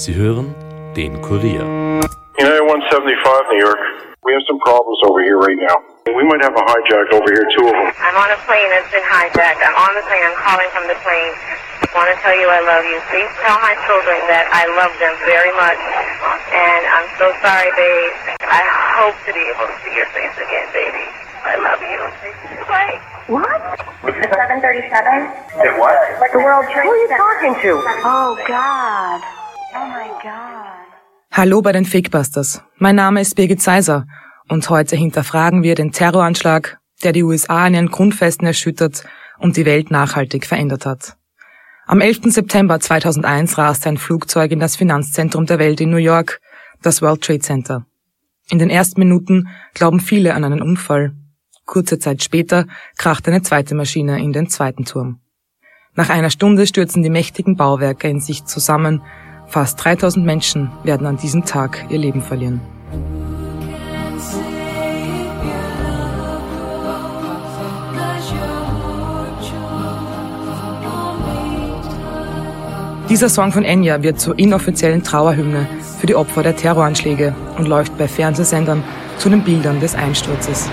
Sie hören den Kurier. United 175 New York. We have some problems over here right now. We might have a hijack over here, two of them. I'm on a plane that's been hijacked. I'm on the plane. I'm calling from the plane. I want to tell you I love you. Please tell my children that I love them very much. And I'm so sorry, babe. I hope to be able to see your face again, baby. I love you. Bye. What? The 737? Hey, what? Like the World Trade Who are you talking to? Oh, God. Oh, my God. Hallo bei den Fakebusters. Mein Name ist Birgit Seiser und heute hinterfragen wir den Terroranschlag, der die USA in ihren Grundfesten erschüttert und die Welt nachhaltig verändert hat. Am 11. September 2001 raste ein Flugzeug in das Finanzzentrum der Welt in New York, das World Trade Center. In den ersten Minuten glauben viele an einen Unfall. Kurze Zeit später kracht eine zweite Maschine in den zweiten Turm. Nach einer Stunde stürzen die mächtigen Bauwerke in sich zusammen. Fast 3000 Menschen werden an diesem Tag ihr Leben verlieren. Dieser Song von Enya wird zur inoffiziellen Trauerhymne für die Opfer der Terroranschläge und läuft bei Fernsehsendern zu den Bildern des Einsturzes.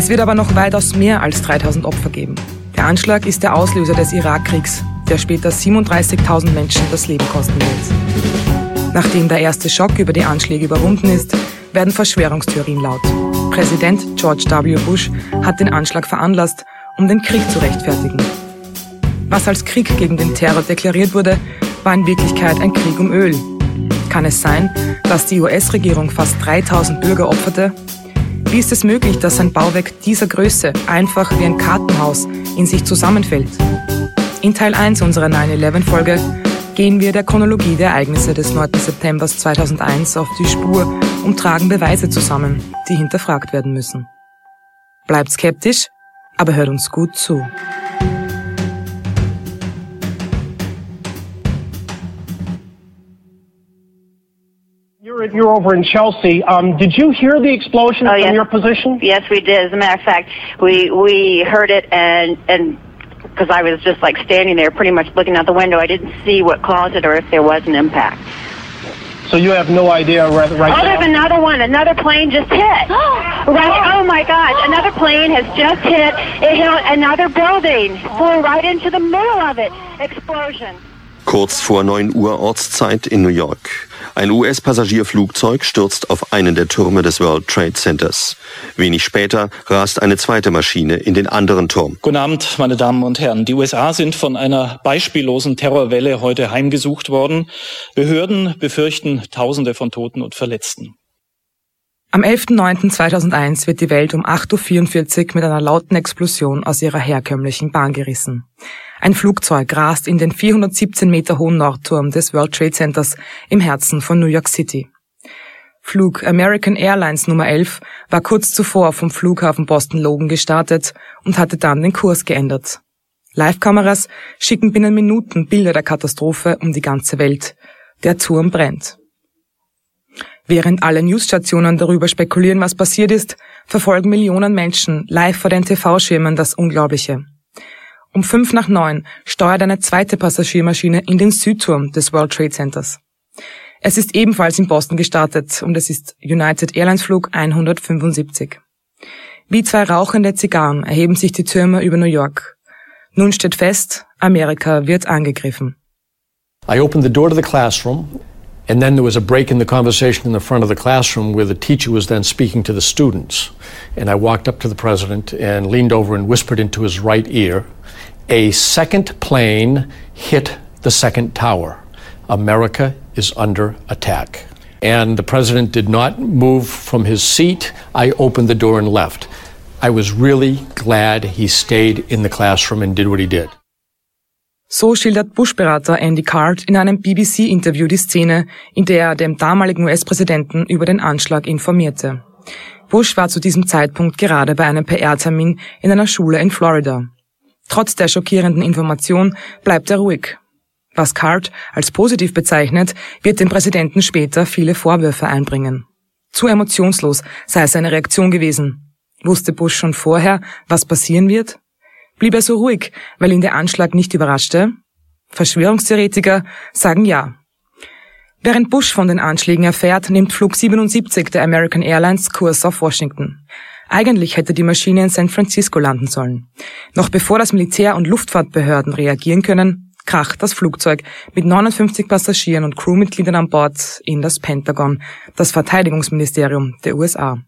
Es wird aber noch weitaus mehr als 3000 Opfer geben. Der Anschlag ist der Auslöser des Irakkriegs, der später 37.000 Menschen das Leben kosten wird. Nachdem der erste Schock über die Anschläge überwunden ist, werden Verschwörungstheorien laut. Präsident George W. Bush hat den Anschlag veranlasst, um den Krieg zu rechtfertigen. Was als Krieg gegen den Terror deklariert wurde, war in Wirklichkeit ein Krieg um Öl. Kann es sein, dass die US-Regierung fast 3000 Bürger opferte? Wie ist es möglich, dass ein Bauwerk dieser Größe einfach wie ein Kartenhaus in sich zusammenfällt? In Teil 1 unserer 9-11-Folge gehen wir der Chronologie der Ereignisse des 9. September 2001 auf die Spur und tragen Beweise zusammen, die hinterfragt werden müssen. Bleibt skeptisch, aber hört uns gut zu. You're, you're over in Chelsea. Um, did you hear the explosion Oh, from yes. your position? Yes, we did. As a matter of fact, we we heard it and and because I was just like standing there, pretty much looking out the window. I didn't see what caused it or if there was an impact. So you have no idea right, right Oh, there's another one. Another plane just hit. right. Oh my gosh! Another plane has just hit. It hit another building. Flew right into the middle of it. Explosion. Kurz vor 9 Uhr Ortszeit in New York. Ein US-Passagierflugzeug stürzt auf einen der Türme des World Trade Centers. Wenig später rast eine zweite Maschine in den anderen Turm. Guten Abend, meine Damen und Herren. Die USA sind von einer beispiellosen Terrorwelle heute heimgesucht worden. Behörden befürchten Tausende von Toten und Verletzten. Am 11.09.2001 wird die Welt um 8.44 Uhr mit einer lauten Explosion aus ihrer herkömmlichen Bahn gerissen. Ein Flugzeug rast in den 417 Meter hohen Nordturm des World Trade Centers im Herzen von New York City. Flug American Airlines Nummer 11 war kurz zuvor vom Flughafen Boston Logan gestartet und hatte dann den Kurs geändert. Live-Kameras schicken binnen Minuten Bilder der Katastrophe um die ganze Welt. Der Turm brennt. Während alle Newsstationen darüber spekulieren, was passiert ist, verfolgen Millionen Menschen live vor den TV-Schirmen das Unglaubliche. Um fünf nach neun steuert eine zweite Passagiermaschine in den Südturm des World Trade Centers. Es ist ebenfalls in Boston gestartet und es ist United Airlines Flug 175. Wie zwei rauchende Zigarren erheben sich die Türme über New York. Nun steht fest, Amerika wird angegriffen. I opened the door to the classroom, and then there was a break in the conversation in the front of the classroom where the teacher was then speaking to the students. And I walked up to the president and leaned over and whispered into his right ear, A second plane hit the second tower. America is under attack. And the president did not move from his seat. I opened the door and left. I was really glad he stayed in the classroom and did what he did. So schildert Bush-Berater Andy Card in einem BBC-Interview die Szene, in der er dem damaligen US-Präsidenten über den Anschlag informierte. Bush war zu diesem Zeitpunkt gerade bei einem PR-Termin in einer Schule in Florida. Trotz der schockierenden Information bleibt er ruhig. Was Card als positiv bezeichnet, wird dem Präsidenten später viele Vorwürfe einbringen. Zu emotionslos sei seine Reaktion gewesen. Wusste Bush schon vorher, was passieren wird? Blieb er so ruhig, weil ihn der Anschlag nicht überraschte? Verschwörungstheoretiker sagen ja. Während Bush von den Anschlägen erfährt, nimmt Flug 77 der American Airlines Kurs auf Washington. Eigentlich hätte die Maschine in San Francisco landen sollen. Noch bevor das Militär und Luftfahrtbehörden reagieren können, kracht das Flugzeug mit 59 Passagieren und Crewmitgliedern an Bord in das Pentagon, das Verteidigungsministerium der USA.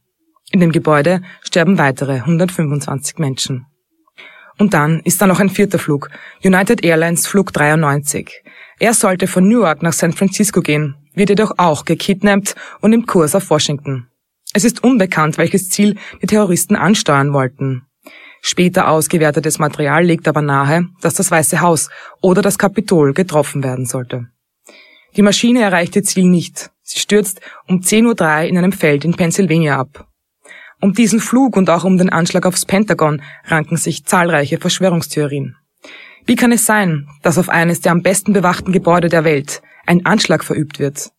In dem Gebäude sterben weitere 125 Menschen. Und dann ist da noch ein vierter Flug, United Airlines Flug 93. Er sollte von Newark nach San Francisco gehen, wird jedoch auch gekidnappt und im Kurs auf Washington. Es ist unbekannt, welches Ziel die Terroristen ansteuern wollten. Später ausgewertetes Material legt aber nahe, dass das Weiße Haus oder das Kapitol getroffen werden sollte. Die Maschine erreicht ihr Ziel nicht. Sie stürzt um 10.03 Uhr in einem Feld in Pennsylvania ab. Um diesen Flug und auch um den Anschlag aufs Pentagon ranken sich zahlreiche Verschwörungstheorien. Wie kann es sein, dass auf eines der am besten bewachten Gebäude der Welt ein Anschlag verübt wird?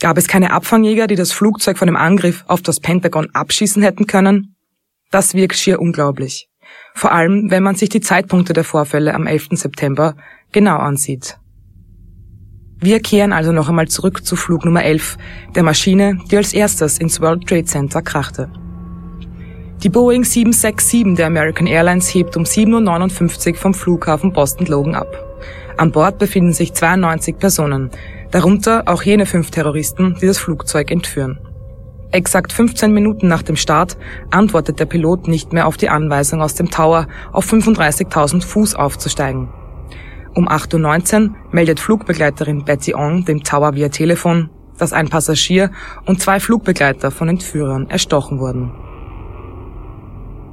Gab es keine Abfangjäger, die das Flugzeug von dem Angriff auf das Pentagon abschießen hätten können? Das wirkt schier unglaublich. Vor allem, wenn man sich die Zeitpunkte der Vorfälle am 11. September genau ansieht. Wir kehren also noch einmal zurück zu Flug Nummer 11, der Maschine, die als erstes ins World Trade Center krachte. Die Boeing 767 der American Airlines hebt um 7.59 Uhr vom Flughafen Boston Logan ab. An Bord befinden sich 92 Personen, darunter auch jene fünf Terroristen, die das Flugzeug entführen. Exakt 15 Minuten nach dem Start antwortet der Pilot nicht mehr auf die Anweisung aus dem Tower, auf 35.000 Fuß aufzusteigen. Um 8.19 Uhr meldet Flugbegleiterin Betty Ong dem Tower via Telefon, dass ein Passagier und zwei Flugbegleiter von Entführern erstochen wurden.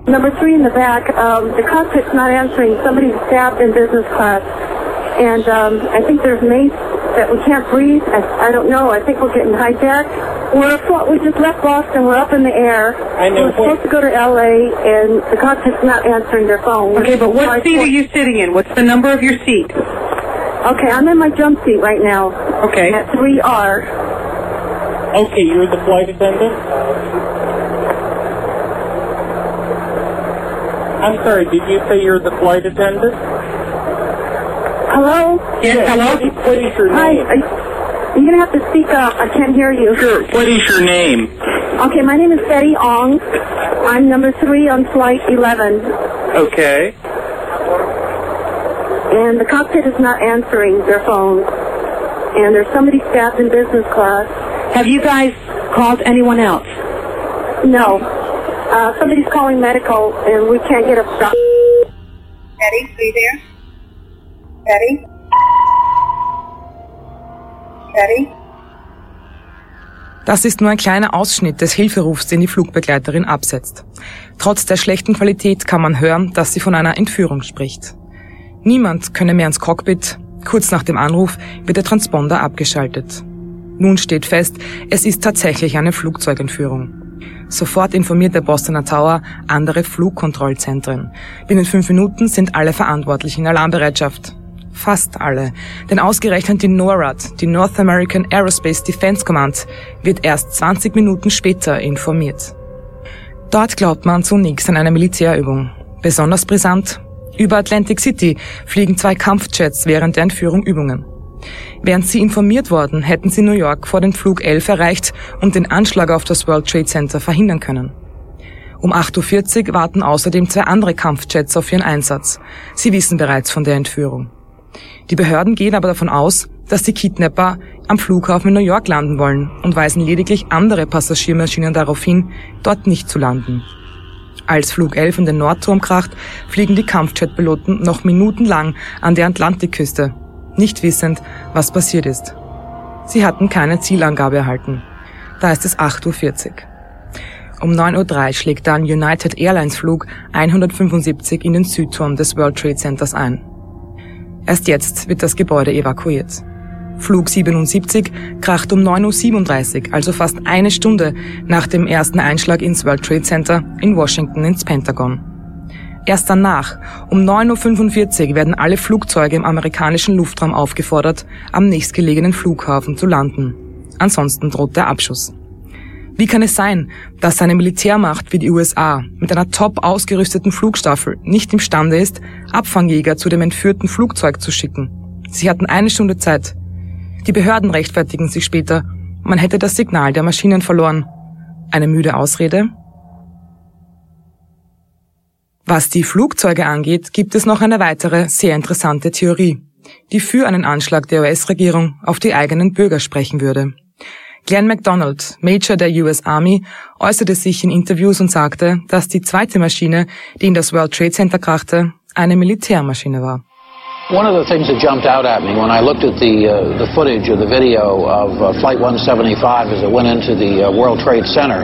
Number three in the back, um, the cockpit's not answering. Somebody's stabbed in business class. And um, I think there's mace that we can't breathe. I, I don't know. I think we're getting hijacked. We're we just left Boston. We're up in the air. I know. We're supposed to go to L.A. and the cockpit's not answering their phone. Okay, but what seat are you sitting in? What's the number of your seat? Okay, I'm in my jump seat right now. Okay. At 3R. Okay, you're the flight attendant? I'm sorry, did you say you're the flight attendant? Hello? Yes, hello? What is your name? Are you, you're going to have to speak up. I can't hear you. Sure. What is your name? Okay, my name is Betty Ong. I'm number three on flight 11. Okay. And the cockpit is not answering their phone. And there's somebody stabbed in business class. Have you guys called anyone else? No. Uh, somebody's calling medical, and we can't get a stop. Betty, are you there? Betty? Betty? Das ist nur ein kleiner Ausschnitt des Hilferufs, den die Flugbegleiterin absetzt. Trotz der schlechten Qualität kann man hören, dass sie von einer Entführung spricht. Niemand könne mehr ins Cockpit. Kurz nach dem Anruf wird der Transponder abgeschaltet. Nun steht fest, es ist tatsächlich eine Flugzeugentführung. Sofort informiert der Bostoner Tower andere Flugkontrollzentren. Binnen fünf Minuten sind alle Verantwortlichen in Alarmbereitschaft. Fast alle. Denn ausgerechnet die NORAD, die North American Aerospace Defense Command, wird erst 20 Minuten später informiert. Dort glaubt man zunächst an eine Militärübung. Besonders brisant, über Atlantic City fliegen zwei Kampfjets während der Entführung Übungen. Wären sie informiert worden, hätten sie New York vor den Flug 11 erreicht und den Anschlag auf das World Trade Center verhindern können. Um 8.40 Uhr warten außerdem zwei andere Kampfjets auf ihren Einsatz. Sie wissen bereits von der Entführung. Die Behörden gehen aber davon aus, dass die Kidnapper am Flughafen in New York landen wollen und weisen lediglich andere Passagiermaschinen darauf hin, dort nicht zu landen. Als Flug 11 in den Nordturm kracht, fliegen die Kampfjetpiloten noch minutenlang an der Atlantikküste, nicht wissend, was passiert ist. Sie hatten keine Zielangabe erhalten. Da ist es 8.40 Uhr. Um 9.03 Uhr schlägt dann United Airlines Flug 175 in den Südturm des World Trade Centers ein. Erst jetzt wird das Gebäude evakuiert. Flug 77 kracht um 9.37 Uhr, also fast eine Stunde nach dem ersten Einschlag ins World Trade Center in Washington ins Pentagon. Erst danach, um 9.45 Uhr, werden alle Flugzeuge im amerikanischen Luftraum aufgefordert, am nächstgelegenen Flughafen zu landen. Ansonsten droht der Abschuss. Wie kann es sein, dass eine Militärmacht wie die USA mit einer top ausgerüsteten Flugstaffel nicht imstande ist, Abfangjäger zu dem entführten Flugzeug zu schicken? Sie hatten eine Stunde Zeit. Die Behörden rechtfertigen sich später, man hätte das Signal der Maschinen verloren. Eine müde Ausrede? Was die Flugzeuge angeht, gibt es noch eine weitere sehr interessante Theorie, die für einen Anschlag der US-Regierung auf die eigenen Bürger sprechen würde. Glenn MacDonald, Major der US Army, äußerte sich in Interviews und sagte, dass die zweite Maschine, die in das World Trade Center krachte, eine Militärmaschine war. One of the things that jumped out at me when I looked at the uh, the footage or the video of uh, Flight 175 as it went into the uh, World Trade Center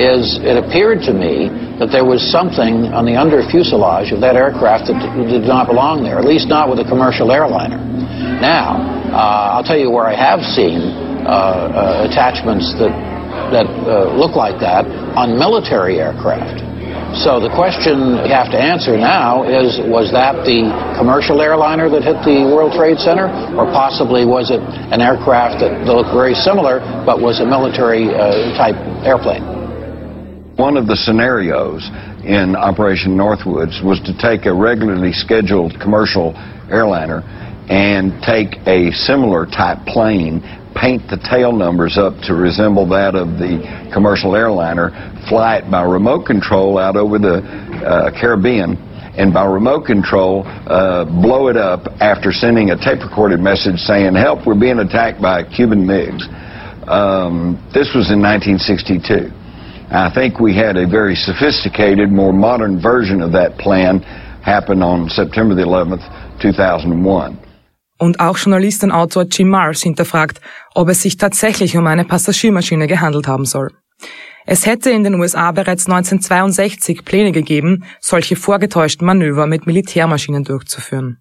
is it appeared to me that there was something on the under fuselage of that aircraft that did not belong there, at least not with a commercial airliner. Now, uh, I'll tell you where I have seen uh, uh, attachments that that look like that on military aircraft. So the question you have to answer now is, was that the commercial airliner that hit the World Trade Center, or possibly was it an aircraft that looked very similar but was a military uh, type airplane? One of the scenarios in Operation Northwoods was to take a regularly scheduled commercial airliner and take a similar type plane paint the tail numbers up to resemble that of the commercial airliner, fly it by remote control out over the uh, Caribbean, and by remote control uh, blow it up after sending a tape recorded message saying, Help, we're being attacked by Cuban MiGs. Um, this was in 1962. I think we had a very sophisticated, more modern version of that plan happen on September the 11th, 2001. Und auch Journalist und Autor Jim Mars hinterfragt, ob es sich tatsächlich um eine Passagiermaschine gehandelt haben soll. Es hätte in den USA bereits 1962 Pläne gegeben, solche vorgetäuschten Manöver mit Militärmaschinen durchzuführen.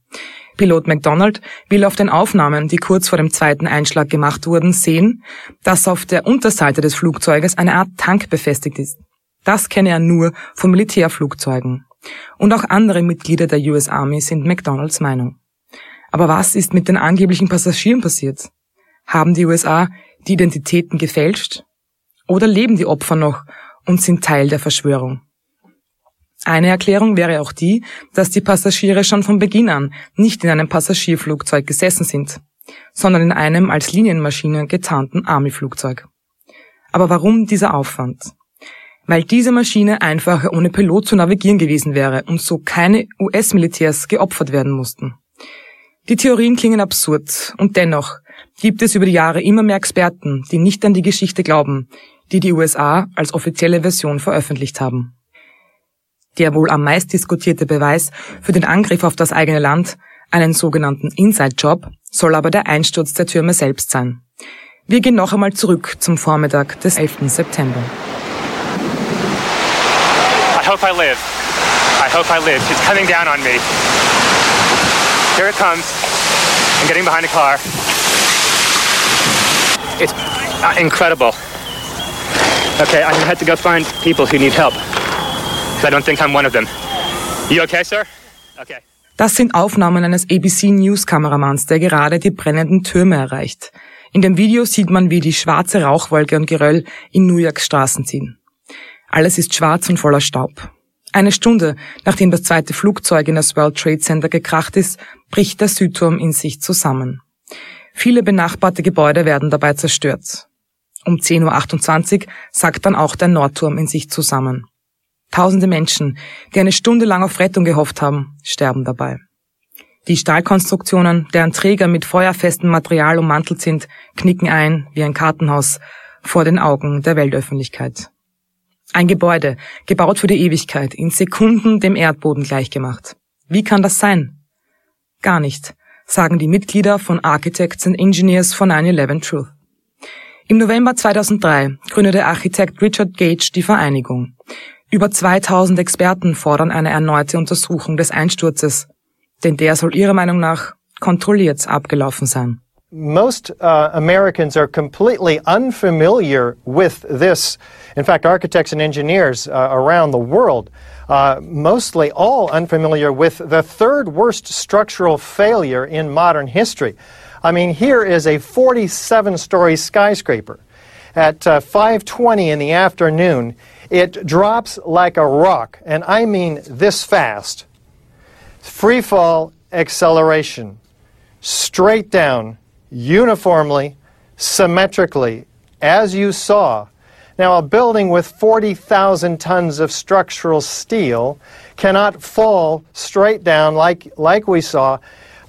Pilot McDonald will auf den Aufnahmen, die kurz vor dem zweiten Einschlag gemacht wurden, sehen, dass auf der Unterseite des Flugzeuges eine Art Tank befestigt ist. Das kenne er nur von Militärflugzeugen. Und auch andere Mitglieder der US Army sind McDonalds Meinung. Aber was ist mit den angeblichen Passagieren passiert? Haben die USA die Identitäten gefälscht? Oder leben die Opfer noch und sind Teil der Verschwörung? Eine Erklärung wäre auch die, dass die Passagiere schon von Beginn an nicht in einem Passagierflugzeug gesessen sind, sondern in einem als Linienmaschine getarnten Army-Flugzeug. Aber warum dieser Aufwand? Weil diese Maschine einfacher ohne Pilot zu navigieren gewesen wäre und so keine US-Militärs geopfert werden mussten. Die Theorien klingen absurd und dennoch gibt es über die Jahre immer mehr Experten, die nicht an die Geschichte glauben, die die USA als offizielle Version veröffentlicht haben. Der wohl am meist diskutierte Beweis für den Angriff auf das eigene Land, einen sogenannten Inside-Job, soll aber der Einsturz der Türme selbst sein. Wir gehen noch einmal zurück zum Vormittag des 11. September. I hope I live. I hope I live. It's coming down on me. Here it comes. I'm getting behind a car. It's uh, incredible. Okay, I'm gonna have to go find people who need help. I don't think I'm one of them. You okay, sir? Okay. Das sind Aufnahmen eines ABC News Kameramanns, der gerade die brennenden Türme erreicht. In dem Video sieht man, wie die schwarze Rauchwolke und Geröll in New Yorks Straßen ziehen. Alles ist schwarz und voller Staub. Eine Stunde, nachdem das zweite Flugzeug in das World Trade Center gekracht ist, bricht der Südturm in sich zusammen. Viele benachbarte Gebäude werden dabei zerstört. Um 10.28 Uhr sackt dann auch der Nordturm in sich zusammen. Tausende Menschen, die eine Stunde lang auf Rettung gehofft haben, sterben dabei. Die Stahlkonstruktionen, deren Träger mit feuerfestem Material ummantelt sind, knicken ein wie ein Kartenhaus vor den Augen der Weltöffentlichkeit. Ein Gebäude, gebaut für die Ewigkeit, in Sekunden dem Erdboden gleichgemacht. Wie kann das sein? Gar nicht, sagen die Mitglieder von Architects and Engineers von 9-11 Truth. Im November 2003 gründete Architekt Richard Gage die Vereinigung. Über 2000 Experten fordern eine erneute Untersuchung des Einsturzes, denn der soll ihrer Meinung nach kontrolliert abgelaufen sein. most uh, Americans are completely unfamiliar with this. In fact, architects and engineers uh, around the world, uh, mostly all unfamiliar with the third worst structural failure in modern history. I mean, here is a 47 story skyscraper. At uh, 5:20 in the afternoon, it drops like a rock, and I mean this fast. Free fall acceleration, straight down, uniformly, symmetrically, as you saw. Now, a building with 40,000 tons of structural steel cannot fall straight down like, like we saw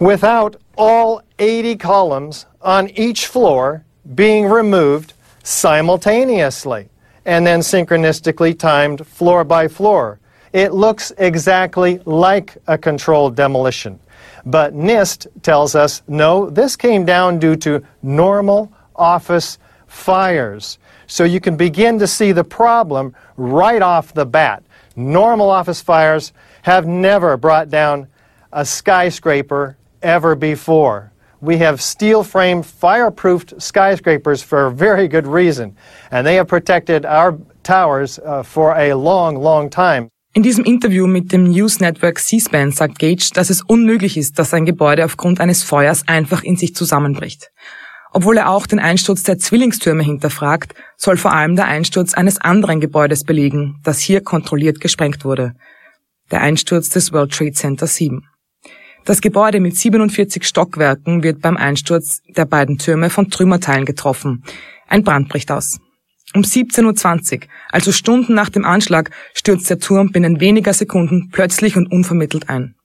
without all 80 columns on each floor being removed simultaneously and then synchronistically timed floor by floor. It looks exactly like a controlled demolition. But NIST tells us no, this came down due to normal office fires. So you can begin to see the problem right off the bat. Normal office fires have never brought down a skyscraper ever before. We have steel framed, fireproofed skyscrapers for a very good reason, and they have protected our towers uh, for a long, long time. In diesem Interview mit dem News Network C-SPAN sagt Gage, dass es unmöglich ist, dass ein Gebäude aufgrund eines Feuers einfach in sich zusammenbricht. Obwohl er auch den Einsturz der Zwillingstürme hinterfragt, soll vor allem der Einsturz eines anderen Gebäudes belegen, das hier kontrolliert gesprengt wurde. Der Einsturz des World Trade Center 7. Das Gebäude mit 47 Stockwerken wird beim Einsturz der beiden Türme von Trümmerteilen getroffen. Ein Brand bricht aus. Um 17.20 Uhr, also Stunden nach dem Anschlag, stürzt der Turm binnen weniger Sekunden plötzlich und unvermittelt ein.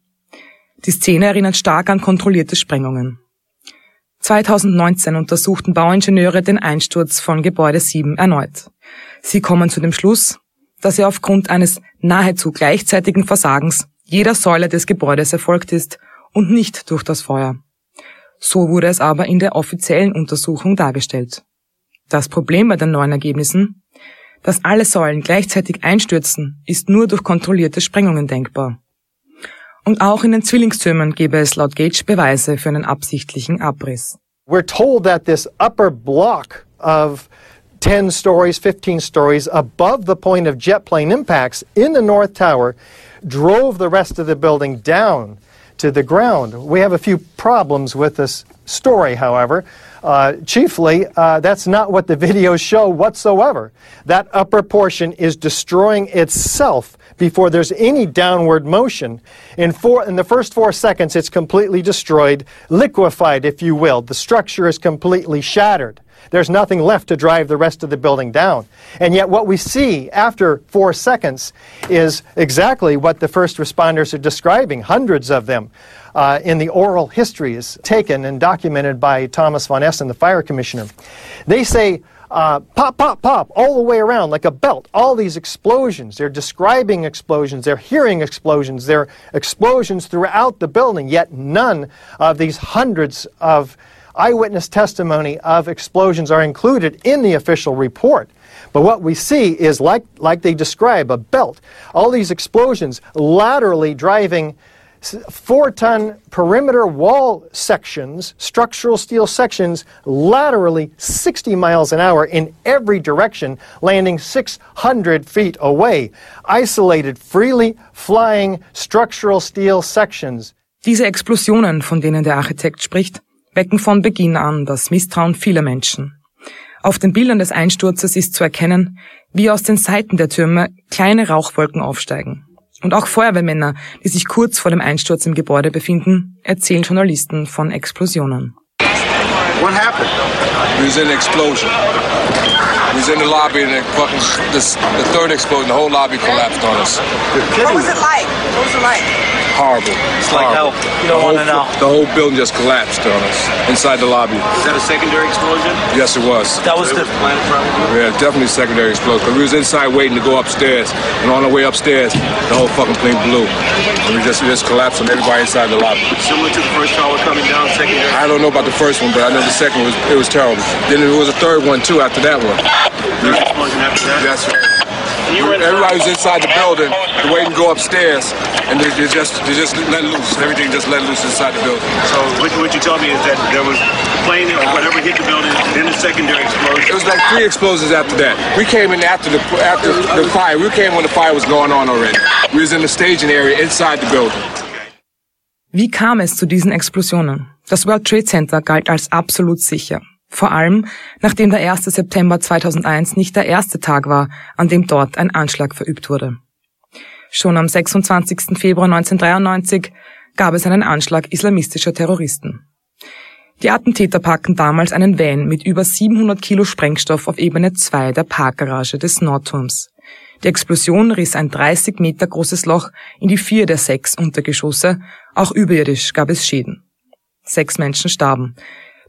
Die Szene erinnert stark an kontrollierte Sprengungen. 2019 untersuchten Bauingenieure den Einsturz von Gebäude 7 erneut. Sie kommen zu dem Schluss, dass er aufgrund eines nahezu gleichzeitigen Versagens jeder Säule des Gebäudes erfolgt ist und nicht durch das Feuer. So wurde es aber in der offiziellen Untersuchung dargestellt. Das Problem bei den neuen Ergebnissen? Dass alle Säulen gleichzeitig einstürzen, ist nur durch kontrollierte Sprengungen denkbar. Und auch in den Zwillingstürmen gäbe es laut Gage Beweise für einen absichtlichen Abriss. We're told that this upper block of 10 stories, 15 stories above the point of jet plane impacts in the North Tower drove the rest of the building down to the ground. We have a few problems with this story, however. Uh, chiefly, uh, that's not what the videos show whatsoever. That upper portion is destroying itself before there's any downward motion. In, four, in the first four seconds, it's completely destroyed, liquefied, if you will. The structure is completely shattered. There's nothing left to drive the rest of the building down. And yet, what we see after four seconds is exactly what the first responders are describing, hundreds of them. Uh, in the oral histories taken and documented by Thomas von Essen, the fire commissioner. They say, uh, pop, pop, pop, all the way around like a belt. All these explosions. They're describing explosions. They're hearing explosions. They're explosions throughout the building, yet none of these hundreds of eyewitness testimony of explosions are included in the official report. But what we see is like, like they describe a belt. All these explosions laterally driving four ton perimeter wall sections, structural steel sections, laterally 60 miles an hour in every direction, landing 600 feet away. Isolated, freely flying structural steel sections. Diese Explosionen, von denen der Architekt spricht, wecken von Beginn an das Misstrauen vieler Menschen. Auf den Bildern des Einsturzes ist zu erkennen, wie aus den Seiten der Türme kleine Rauchwolken aufsteigen. Und auch Feuerwehrmänner, die sich kurz vor dem Einsturz im Gebäude befinden, erzählen Journalisten von Explosionen. What happened? There was an explosion. We was in the lobby and the fucking this, the third explosion, the whole lobby collapsed on us. What was it like? What was it like? Horrible. It's like hell. You don't want to know. The whole building just collapsed on us inside the lobby. Is that a secondary explosion? Yes, it was. That was the planet probably. Yeah, definitely secondary explosion. Cause we was inside waiting to go upstairs, and on the way upstairs, the whole fucking plane blew, and we just we just collapsed on everybody inside the lobby. Similar to the first tower coming down, secondary. I don't know about the first one, but I know the second was it was terrible. Then there was a third one too after that one. Third explosion after that. That's right. Everybody was inside the building, waiting to go upstairs, and they, they just they just let loose. Everything just let loose inside the building. So what, what you told me is that there was a plane or whatever hit the building, then a secondary explosion. It was like three explosions after that. We came in after the after the fire. We came when the fire was going on already. We was in the staging area inside the building. Wie kam es zu diesen Explosionen? Das World Trade Center galt als absolut sicher. Vor allem, nachdem der 1. September 2001 nicht der erste Tag war, an dem dort ein Anschlag verübt wurde. Schon am 26. Februar 1993 gab es einen Anschlag islamistischer Terroristen. Die Attentäter packten damals einen Van mit über 700 Kilo Sprengstoff auf Ebene 2 der Parkgarage des Nordturms. Die Explosion riss ein 30 Meter großes Loch in die vier der sechs Untergeschosse, auch überirdisch gab es Schäden. Sechs Menschen starben.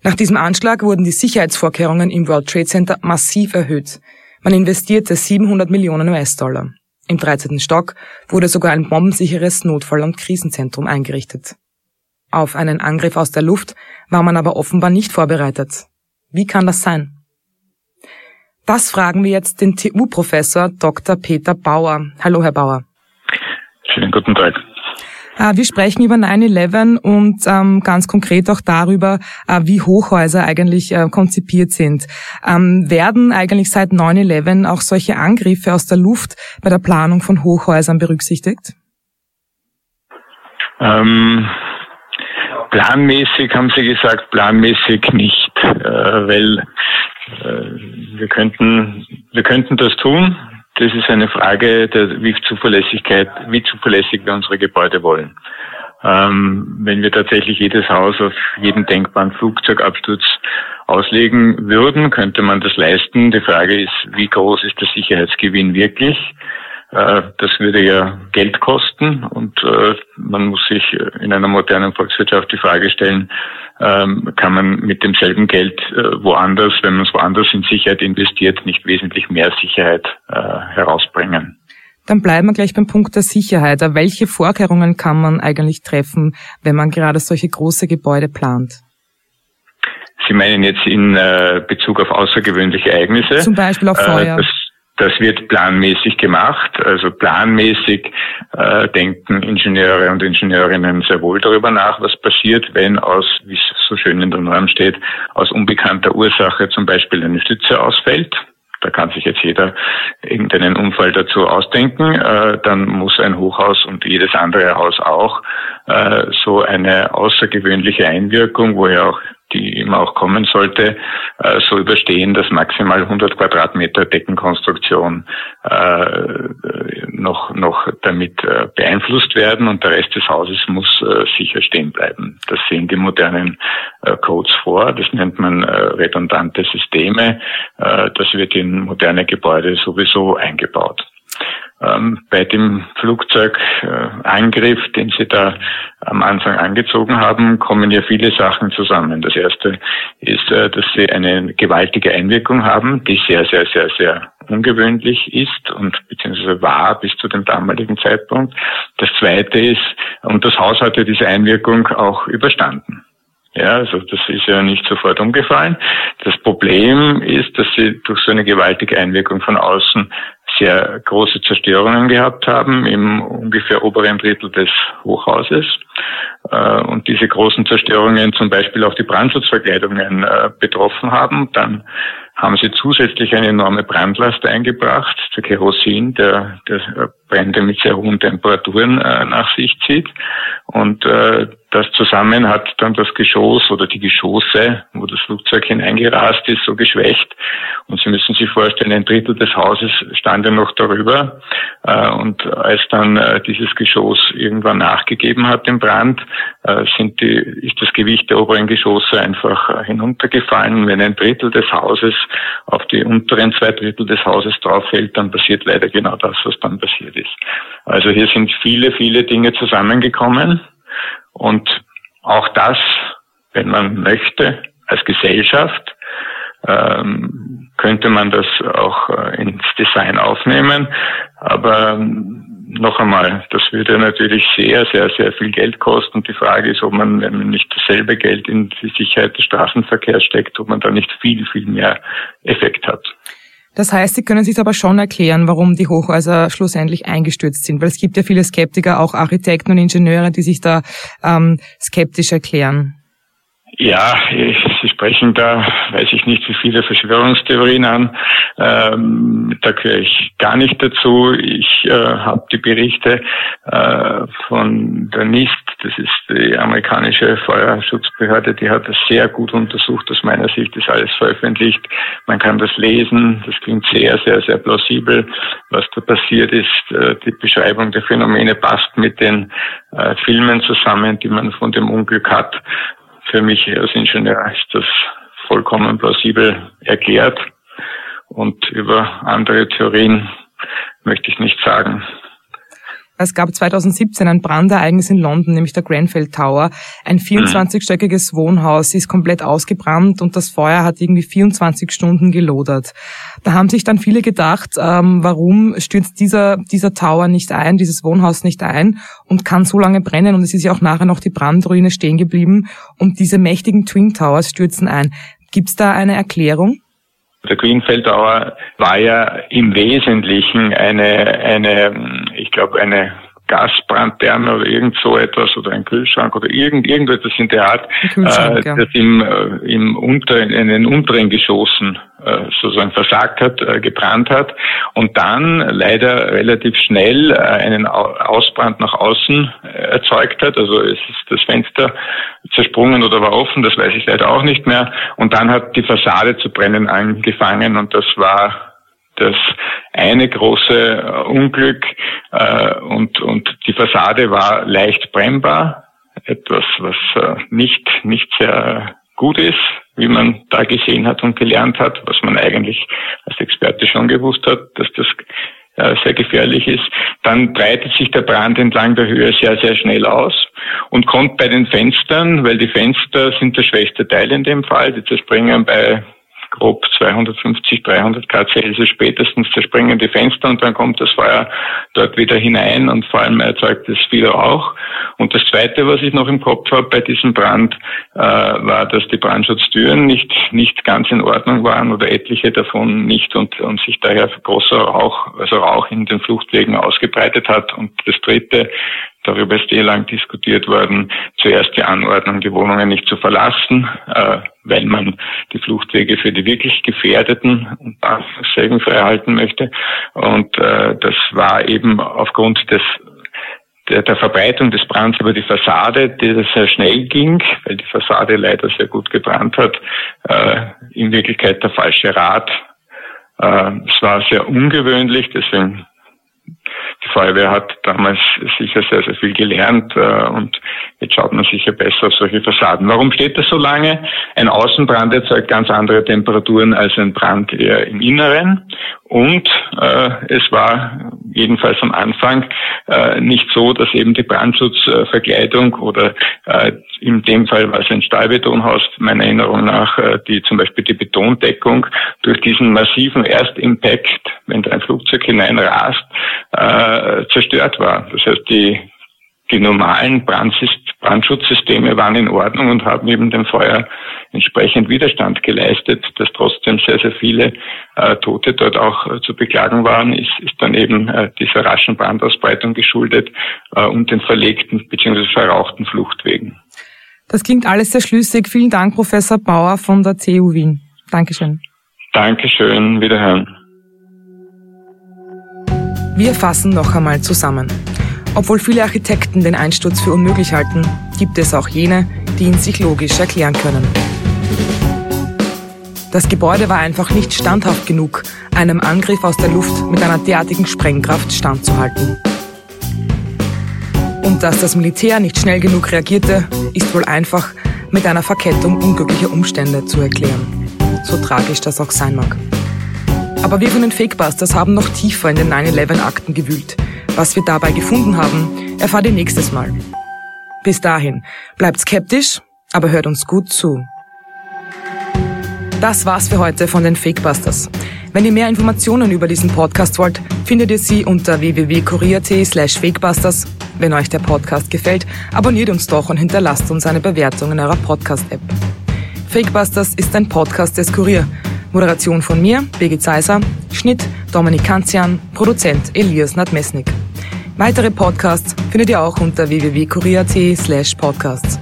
Nach diesem Anschlag wurden die Sicherheitsvorkehrungen im World Trade Center massiv erhöht. Man investierte 700 Millionen US-Dollar. Im 13. Stock wurde sogar ein bombensicheres Notfall- und Krisenzentrum eingerichtet. Auf einen Angriff aus der Luft war man aber offenbar nicht vorbereitet. Wie kann das sein? Das fragen wir jetzt den TU-Professor Dr. Peter Bauer. Hallo, Herr Bauer. Schönen guten Tag. Äh, wir sprechen über 9-11 und ähm, ganz konkret auch darüber, äh, wie Hochhäuser eigentlich äh, konzipiert sind. Ähm, werden eigentlich seit 9-11 auch solche Angriffe aus der Luft bei der Planung von Hochhäusern berücksichtigt? Ähm, planmäßig haben Sie gesagt, planmäßig nicht, weil wir könnten wir könnten das tun, das ist eine Frage der wie Zuverlässigkeit, wie zuverlässig wir unsere Gebäude wollen. Ähm, wenn wir tatsächlich jedes Haus auf jeden denkbaren Flugzeugabsturz auslegen würden, könnte man das leisten. Die Frage ist, wie groß ist der Sicherheitsgewinn wirklich? Äh, das würde ja Geld kosten und äh, man muss sich in einer modernen Volkswirtschaft die Frage stellen, ähm, kann man mit demselben Geld äh, woanders, wenn man es woanders in Sicherheit investiert, nicht wesentlich mehr Sicherheit herausbringen. Dann bleiben wir gleich beim Punkt der Sicherheit. Welche Vorkehrungen kann man eigentlich treffen, wenn man gerade solche große Gebäude plant? Sie meinen jetzt in Bezug auf außergewöhnliche Ereignisse? Zum Beispiel auf Feuer. Das das wird planmäßig gemacht. Also planmäßig äh, denken Ingenieure und Ingenieurinnen sehr wohl darüber nach, was passiert, wenn aus, wie es so schön in der Norm steht, aus unbekannter Ursache zum Beispiel eine Stütze ausfällt. Da kann sich jetzt jeder irgendeinen Unfall dazu ausdenken. Äh, dann muss ein Hochhaus und jedes andere Haus auch äh, so eine außergewöhnliche Einwirkung, wo ja auch die immer auch kommen sollte, äh, so überstehen, dass maximal 100 Quadratmeter Deckenkonstruktion äh, noch, noch damit äh, beeinflusst werden und der Rest des Hauses muss äh, sicher stehen bleiben. Das sehen die modernen äh, Codes vor. Das nennt man äh, redundante Systeme. Das wird in moderne Gebäude sowieso eingebaut. Ähm, bei dem Flugzeugangriff, den Sie da am Anfang angezogen haben, kommen ja viele Sachen zusammen. Das erste ist, äh, dass Sie eine gewaltige Einwirkung haben, die sehr, sehr, sehr, sehr ungewöhnlich ist und beziehungsweise war bis zu dem damaligen Zeitpunkt. Das zweite ist, und das Haus hatte diese Einwirkung auch überstanden. Ja, also das ist ja nicht sofort umgefallen. Das Problem ist, dass sie durch so eine gewaltige Einwirkung von außen sehr große Zerstörungen gehabt haben im ungefähr oberen Drittel des Hochhauses. Äh, und diese großen Zerstörungen zum Beispiel auch die Brandschutzverkleidungen äh, betroffen haben. Dann haben sie zusätzlich eine enorme Brandlast eingebracht, der Kerosin, der, der Brände mit sehr hohen Temperaturen äh, nach sich zieht. Und äh, das zusammen hat dann das Geschoss oder die Geschosse, wo das Flugzeug hineingerast ist, so geschwächt. Und Sie müssen sich vorstellen, ein Drittel des Hauses stand ja noch darüber. Äh, und als dann äh, dieses Geschoss irgendwann nachgegeben hat im Brand, äh, sind die, ist das Gewicht der oberen Geschosse einfach hinuntergefallen. Wenn ein Drittel des Hauses auf die unteren zwei Drittel des Hauses drauf fällt, dann passiert leider genau das, was dann passiert ist. Also hier sind viele, viele Dinge zusammengekommen und auch das, wenn man möchte, als Gesellschaft, ähm, könnte man das auch äh, ins Design aufnehmen. Aber ähm, noch einmal, das würde natürlich sehr, sehr, sehr viel Geld kosten. Und die Frage ist, ob man, wenn man nicht dasselbe Geld in die Sicherheit des Straßenverkehrs steckt, ob man da nicht viel, viel mehr Effekt hat. Das heißt, Sie können sich aber schon erklären, warum die Hochhäuser schlussendlich eingestürzt sind, weil es gibt ja viele Skeptiker, auch Architekten und Ingenieure, die sich da ähm, skeptisch erklären. Ja, Sie sprechen da, weiß ich nicht, wie viele Verschwörungstheorien an. Ähm, da gehöre ich gar nicht dazu. Ich äh, habe die Berichte äh, von der NIST, das ist die amerikanische Feuerschutzbehörde, die hat das sehr gut untersucht. Aus meiner Sicht ist alles veröffentlicht. Man kann das lesen. Das klingt sehr, sehr, sehr plausibel. Was da passiert ist, äh, die Beschreibung der Phänomene passt mit den äh, Filmen zusammen, die man von dem Unglück hat für mich als Ingenieur ist das vollkommen plausibel erklärt. Und über andere Theorien möchte ich nicht sagen. Es gab 2017 ein Brandereignis in London, nämlich der Grenfell Tower. Ein 24-stöckiges Wohnhaus ist komplett ausgebrannt und das Feuer hat irgendwie 24 Stunden gelodert. Da haben sich dann viele gedacht, ähm, warum stürzt dieser, dieser Tower nicht ein, dieses Wohnhaus nicht ein und kann so lange brennen und es ist ja auch nachher noch die Brandruine stehen geblieben und diese mächtigen Twin Towers stürzen ein. Gibt's da eine Erklärung? Der Greenfeld Tower war ja im Wesentlichen eine, eine, ich glaube, eine Gasbrandtherme oder irgend so etwas oder ein Kühlschrank oder irgend, irgendetwas in der Art, äh, ja. das im, äh, im unter, in den unteren Geschossen äh, sozusagen versagt hat, äh, gebrannt hat und dann leider relativ schnell äh, einen Ausbrand nach außen äh, erzeugt hat. Also es ist das Fenster zersprungen oder war offen, das weiß ich leider auch nicht mehr. Und dann hat die Fassade zu brennen angefangen und das war das eine große äh, Unglück äh, und, und die Fassade war leicht brennbar, etwas, was äh, nicht, nicht sehr gut ist, wie man da gesehen hat und gelernt hat, was man eigentlich als Experte schon gewusst hat, dass das äh, sehr gefährlich ist. Dann breitet sich der Brand entlang der Höhe sehr, sehr schnell aus und kommt bei den Fenstern, weil die Fenster sind der schwächste Teil in dem Fall, die zerspringen bei grob 250, 300 Grad Celsius spätestens zerspringen die Fenster und dann kommt das Feuer dort wieder hinein und vor allem erzeugt es wieder auch. Und das Zweite, was ich noch im Kopf habe bei diesem Brand, äh, war, dass die Brandschutztüren nicht, nicht ganz in Ordnung waren oder etliche davon nicht und, und sich daher großer Rauch, also Rauch in den Fluchtwegen ausgebreitet hat. Und das Dritte, darüber ist eh lang diskutiert worden, zuerst die Anordnung, die Wohnungen nicht zu verlassen, äh, weil man die Fluchtwege für die wirklich Gefährdeten und Segen frei halten möchte. Und äh, das war eben aufgrund des der, der Verbreitung des Brands über die Fassade, die das sehr schnell ging, weil die Fassade leider sehr gut gebrannt hat, äh, in Wirklichkeit der falsche Rat. Äh, es war sehr ungewöhnlich, deswegen die Feuerwehr hat damals sicher sehr, sehr viel gelernt äh, und jetzt schaut man sicher besser auf solche Fassaden. Warum steht das so lange? Ein Außenbrand erzeugt ganz andere Temperaturen als ein Brand eher im Inneren und äh, es war jedenfalls am Anfang äh, nicht so, dass eben die Brandschutzverkleidung oder äh, in dem Fall war es ein Stahlbetonhaus, meiner Erinnerung nach, äh, die zum Beispiel die Betondeckung durch diesen massiven Erstimpact, wenn da ein Flugzeug hineinrast, äh, zerstört war. Das heißt, die, die normalen Brandschutzsysteme waren in Ordnung und haben eben dem Feuer entsprechend Widerstand geleistet, dass trotzdem sehr, sehr viele äh, Tote dort auch äh, zu beklagen waren, ist, ist dann eben äh, dieser raschen Brandausbreitung geschuldet äh, und den verlegten bzw. verrauchten Fluchtwegen. Das klingt alles sehr schlüssig. Vielen Dank, Professor Bauer von der CU Wien. Dankeschön. Dankeschön. Wiederhören. Wir fassen noch einmal zusammen. Obwohl viele Architekten den Einsturz für unmöglich halten, gibt es auch jene, die ihn sich logisch erklären können. Das Gebäude war einfach nicht standhaft genug, einem Angriff aus der Luft mit einer derartigen Sprengkraft standzuhalten. Und dass das Militär nicht schnell genug reagierte, ist wohl einfach mit einer Verkettung unglücklicher Umstände zu erklären. So tragisch das auch sein mag. Aber wir von den Fakebusters haben noch tiefer in den 9-11-Akten gewühlt. Was wir dabei gefunden haben, erfahrt ihr nächstes Mal. Bis dahin, bleibt skeptisch, aber hört uns gut zu. Das war's für heute von den Fakebusters. Wenn ihr mehr Informationen über diesen Podcast wollt, findet ihr sie unter www.kurier.at slash fakebusters. Wenn euch der Podcast gefällt, abonniert uns doch und hinterlasst uns eine Bewertung in eurer Podcast-App. Fakebusters ist ein Podcast des Kurier Moderation von mir, Birgit Seiser. Schnitt Dominik Kanzian, Produzent Elias Nadmesnik. Weitere Podcasts findet ihr auch unter www.kurier.at slash podcasts.